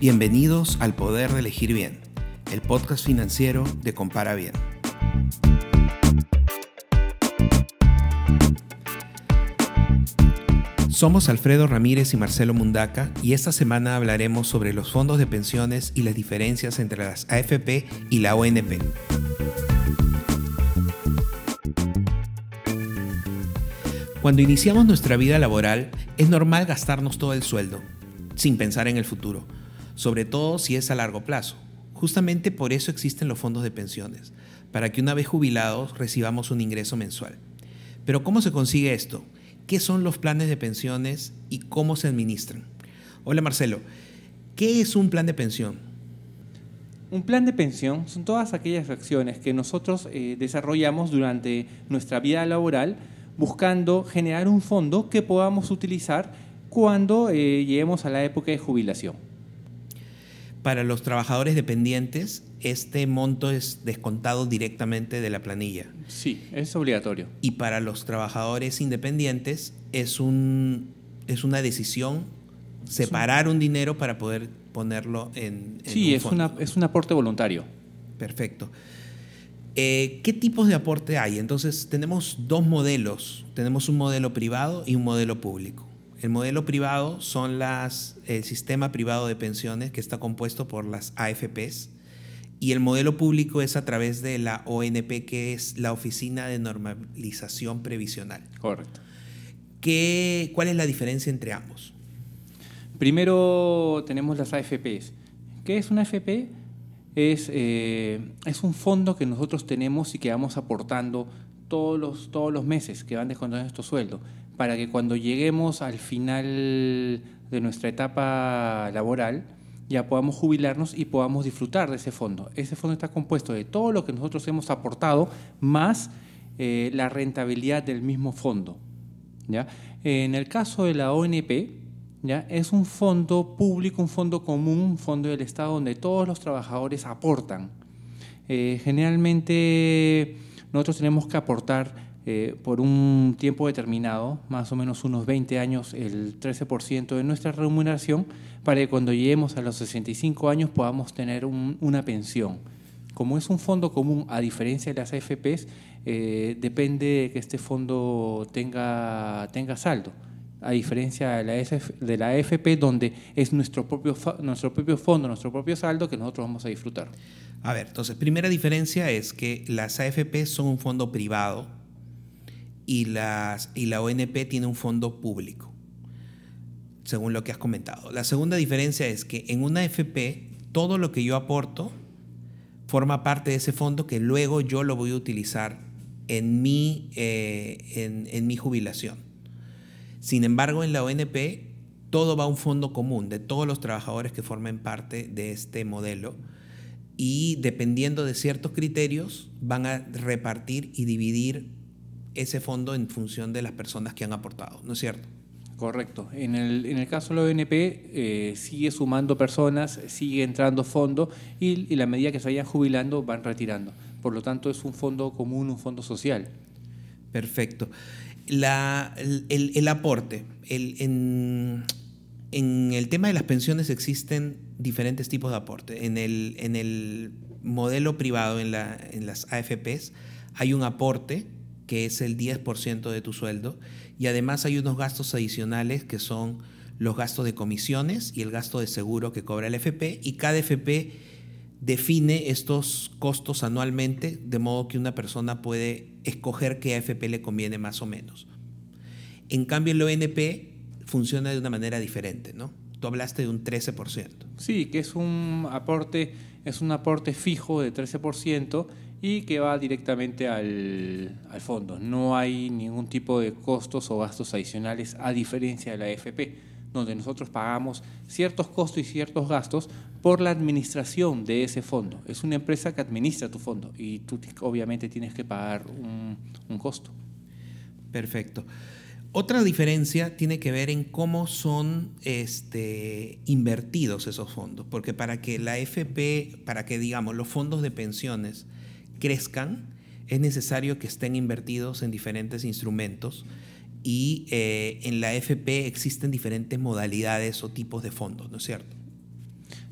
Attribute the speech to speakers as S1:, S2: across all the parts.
S1: Bienvenidos al Poder de Elegir Bien, el podcast financiero de Compara Bien. Somos Alfredo Ramírez y Marcelo Mundaca y esta semana hablaremos sobre los fondos de pensiones y las diferencias entre las AFP y la ONP. Cuando iniciamos nuestra vida laboral es normal gastarnos todo el sueldo, sin pensar en el futuro, sobre todo si es a largo plazo. Justamente por eso existen los fondos de pensiones, para que una vez jubilados recibamos un ingreso mensual. Pero ¿cómo se consigue esto? ¿Qué son los planes de pensiones y cómo se administran? Hola Marcelo, ¿qué es un plan de pensión?
S2: Un plan de pensión son todas aquellas acciones que nosotros eh, desarrollamos durante nuestra vida laboral buscando generar un fondo que podamos utilizar cuando eh, lleguemos a la época de jubilación.
S1: Para los trabajadores dependientes, este monto es descontado directamente de la planilla.
S2: Sí, es obligatorio.
S1: Y para los trabajadores independientes es, un, es una decisión separar un dinero para poder ponerlo en... en
S2: sí, es, Una, es un aporte voluntario.
S1: Perfecto. Eh, ¿Qué tipos de aporte hay? Entonces tenemos dos modelos. Tenemos un modelo privado y un modelo público. El modelo privado son las, el sistema privado de pensiones que está compuesto por las AFPs y el modelo público es a través de la ONP que es la Oficina de Normalización Previsional.
S2: Correcto.
S1: ¿Qué, ¿Cuál es la diferencia entre ambos?
S2: Primero tenemos las AFPs. ¿Qué es una AFP? es, eh, es un fondo que nosotros tenemos y que vamos aportando todos los, todos los meses que van descontando nuestro sueldo, para que cuando lleguemos al final de nuestra etapa laboral, ya podamos jubilarnos y podamos disfrutar de ese fondo. Ese fondo está compuesto de todo lo que nosotros hemos aportado más eh, la rentabilidad del mismo fondo. ¿ya? En el caso de la ONP, ¿ya? Es un fondo público, un fondo común, un fondo del Estado donde todos los trabajadores aportan. Eh, generalmente nosotros tenemos que aportar eh, por un tiempo determinado, más o menos unos 20 años, el 13% de nuestra remuneración, para que cuando lleguemos a los 65 años podamos tener una pensión. Como es un fondo común, a diferencia de las AFPs, eh, depende de que este fondo tenga, tenga saldo a diferencia de la, de la AFP, donde es nuestro propio, nuestro propio fondo, nuestro propio saldo que nosotros vamos a disfrutar.
S1: A ver, entonces, primera diferencia es que las AFP son un fondo privado y, las, y la ONP tiene un fondo público, según lo que has comentado. La segunda diferencia es que en una AFP todo lo que yo aporto forma parte de ese fondo que luego yo lo voy a utilizar en mi, eh, en, en mi jubilación. Sin embargo, en la ONP todo va a un fondo común de todos los trabajadores que formen parte de este modelo y dependiendo de ciertos criterios van a repartir y dividir ese fondo en función de las personas que han aportado, ¿no es cierto?
S2: Correcto. En el, en el caso de la ONP eh, sigue sumando personas, sigue entrando fondo y, y la medida que se vayan jubilando van retirando. Por lo tanto es un fondo común, un fondo social.
S1: Perfecto el, aporte. en, el tema de las pensiones existen diferentes tipos de aporte. En el, en el modelo privado, en, la, en las AFPs, hay un aporte que es el 10% de tu sueldo y además hay unos gastos adicionales que son los gastos de comisiones y el gasto de seguro que cobra el FP y cada FP define estos costos anualmente de modo que una persona puede escoger qué AFP le conviene más o menos. En cambio, el ONP funciona de una manera diferente, ¿no? Tú hablaste de un 13%.
S2: Sí, que es un aporte, es un aporte fijo de 13% y que va directamente al, al, fondo. No hay ningún tipo de costos o gastos adicionales a diferencia de la AFP, donde nosotros pagamos ciertos costos y ciertos gastos por la administración de ese fondo. Es una empresa que administra tu fondo y tú obviamente tienes que pagar un, un costo.
S1: Perfecto. Otra diferencia tiene que ver en cómo son este, invertidos esos fondos, porque para que la FP, para que digamos los fondos de pensiones crezcan, es necesario que estén invertidos en diferentes instrumentos y eh, en la FP existen diferentes modalidades o tipos de fondos, ¿no es cierto?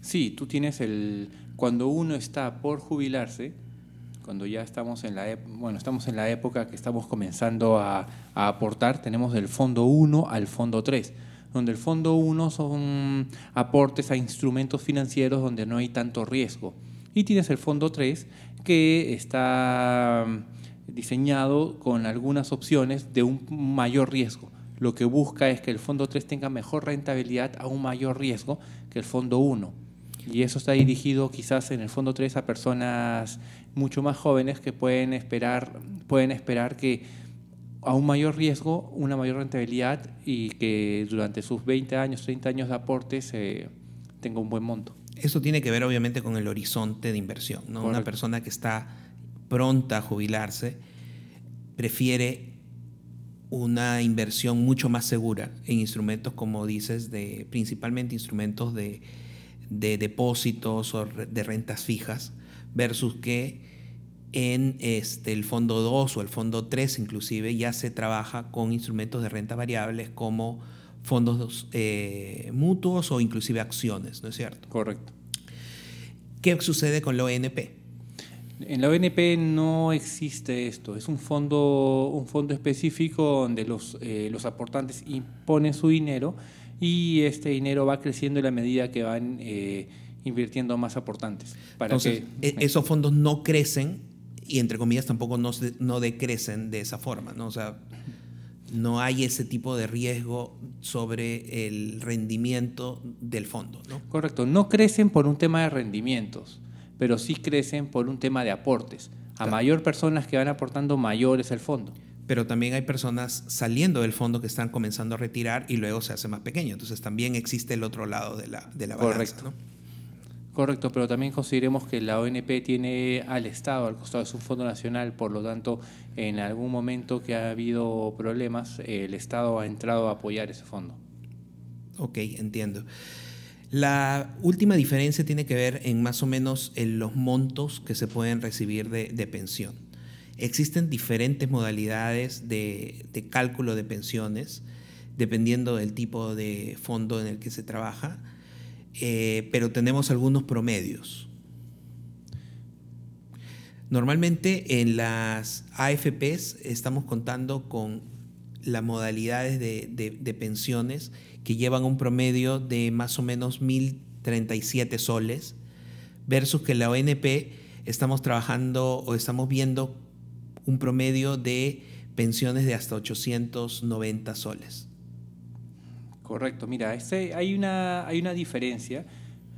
S2: Sí, tú tienes el... Cuando uno está por jubilarse, cuando ya estamos en la, bueno, estamos en la época que estamos comenzando a, aportar, tenemos del fondo 1 al fondo 3 donde el fondo 1 son aportes a instrumentos financieros donde no hay tanto riesgo. Y tienes el fondo 3 que está diseñado con algunas opciones de un mayor riesgo. Lo que busca es que el fondo 3 tenga mejor rentabilidad a un mayor riesgo que el fondo 1. Y eso está dirigido quizás en el fondo 3 a personas mucho más jóvenes que pueden esperar, pueden esperar que a un mayor riesgo, una mayor rentabilidad y que durante sus 20 años, 30 años de aportes tenga un buen monto.
S1: Eso tiene que ver obviamente con el horizonte de inversión. ¿no? Una persona que está pronta a jubilarse prefiere una inversión mucho más segura en instrumentos, como dices, de, principalmente instrumentos de, de depósitos o de rentas fijas, versus que en este, el fondo 2 o el fondo 3 inclusive ya se trabaja con instrumentos de renta variables como fondos eh, mutuos o inclusive acciones, ¿no es cierto?
S2: Correcto.
S1: ¿Qué sucede con la ONP?
S2: En la ONP no existe esto, es un fondo, un fondo específico donde los, eh, los aportantes imponen su dinero y este dinero va creciendo en la medida que van eh, invirtiendo más aportantes.
S1: Para Entonces, que, e-, esos fondos no crecen y entre comillas tampoco no, no decrecen de esa forma, ¿no? O sea, no hay ese tipo de riesgo sobre el rendimiento del fondo, ¿no?
S2: Correcto, no crecen por un tema de rendimientos, pero sí crecen por un tema de aportes. A mayor personas que van aportando, mayor es el fondo.
S1: Pero también hay personas saliendo del fondo que están comenzando a retirar y luego se hace más pequeño. Entonces también existe el otro lado de la, de la balanza, Correcto. ¿no?
S2: Correcto, pero también consideremos que la ONP tiene al Estado al costado de su fondo nacional, por lo tanto, en algún momento que ha habido problemas, el Estado ha entrado a apoyar ese fondo.
S1: Ok, entiendo. La última diferencia tiene que ver en más o menos en los montos que se pueden recibir de, pensión. Existen diferentes modalidades de, de cálculo de pensiones dependiendo del tipo de fondo en el que se trabaja eh, pero tenemos algunos promedios. Normalmente en las AFPs estamos contando con las modalidades de, pensiones que llevan un promedio de más o menos 1.037 soles, versus que la ONP estamos trabajando o estamos viendo un promedio de pensiones de hasta 890 soles.
S2: Correcto, mira, este, hay, una, hay una diferencia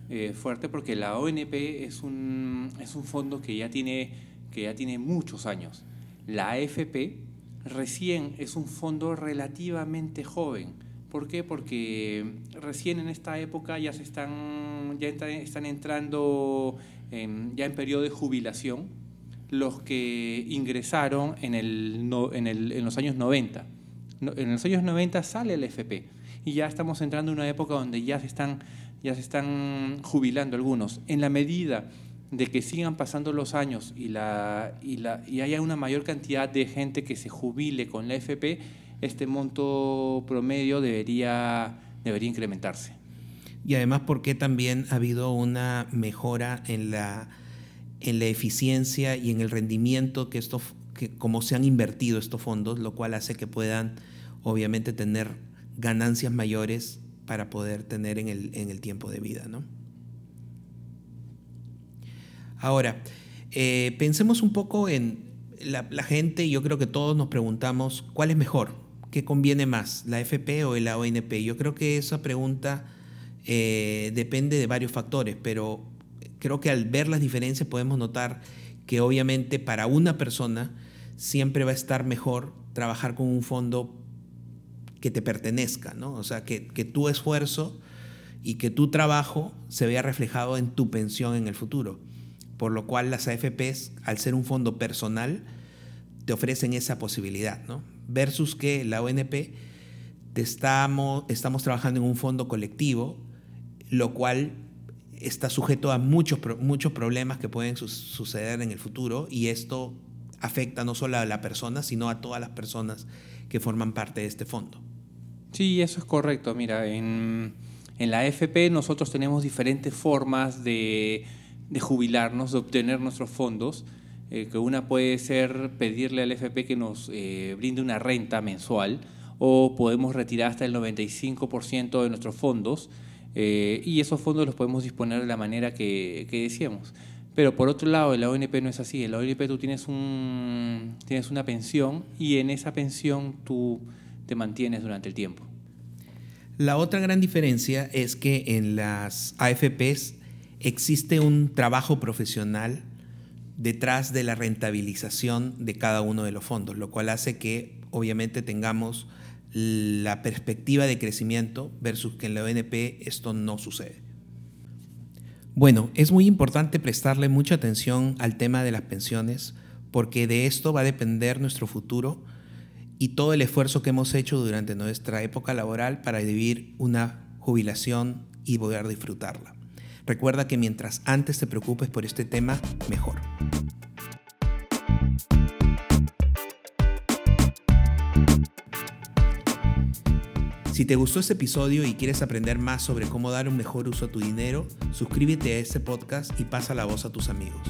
S2: eh, fuerte porque la ONP es un, es un fondo que ya, tiene, que ya tiene muchos años. La AFP recién es un fondo relativamente joven. ¿Por qué? Porque recién en esta época ya se están, ya están entrando ya en periodo de jubilación los que ingresaron en, el, en, el, en los años 90. En los años 90 sale el FP y ya estamos entrando en una época donde ya se están, ya se están jubilando algunos. En la medida de que sigan pasando los años y, la, y, la, y haya una mayor cantidad de gente que se jubile con la FP, este monto promedio debería, debería incrementarse.
S1: Y además porque también ha habido una mejora en la, en la eficiencia y en el rendimiento que esto, que como se han invertido estos fondos, lo cual hace que puedan obviamente tener ganancias mayores para poder tener en el, en el tiempo de vida. ¿no? Ahora, eh, pensemos un poco en la, la, gente, yo creo que todos nos preguntamos, ¿cuál es mejor? ¿Qué conviene más, la FP o la ONP? Yo creo que esa pregunta eh, depende de varios factores, pero creo que al ver las diferencias podemos notar que obviamente para una persona siempre va a estar mejor trabajar con un fondo que te pertenezca, ¿no? O sea, que, tu esfuerzo y que tu trabajo se vea reflejado en tu pensión en el futuro. Por lo cual las AFPs, al ser un fondo personal, te ofrecen esa posibilidad, ¿no? Versus que la ONP te estamos, estamos trabajando en un fondo colectivo, lo cual está sujeto a muchos, muchos problemas que pueden suceder en el futuro y esto afecta no solo a la persona, sino a todas las personas que forman parte de este fondo.
S2: Sí, eso es correcto. Mira, en, En la AFP nosotros tenemos diferentes formas de, jubilarnos, de obtener nuestros fondos, eh, que una puede ser pedirle al AFP que nos eh, brinde una renta mensual o podemos retirar hasta el 95% de nuestros fondos eh, y esos fondos los podemos disponer de la manera que, que decíamos. Pero por otro lado, en la ONP no es así. En la ONP tú tienes, un, tienes una pensión y en esa pensión tú te mantienes durante el tiempo.
S1: La otra gran diferencia es que en las AFPs existe un trabajo profesional detrás de la rentabilización de cada uno de los fondos, lo cual hace que obviamente tengamos la perspectiva de crecimiento versus que en la ONP esto no sucede. Bueno, es muy importante prestarle mucha atención al tema de las pensiones porque de esto va a depender nuestro futuro y todo el esfuerzo que hemos hecho durante nuestra época laboral para vivir una jubilación y poder disfrutarla. Recuerda que mientras antes te preocupes por este tema, mejor. Si te gustó este episodio y quieres aprender más sobre cómo dar un mejor uso a tu dinero, suscríbete a este podcast y pasa la voz a tus amigos.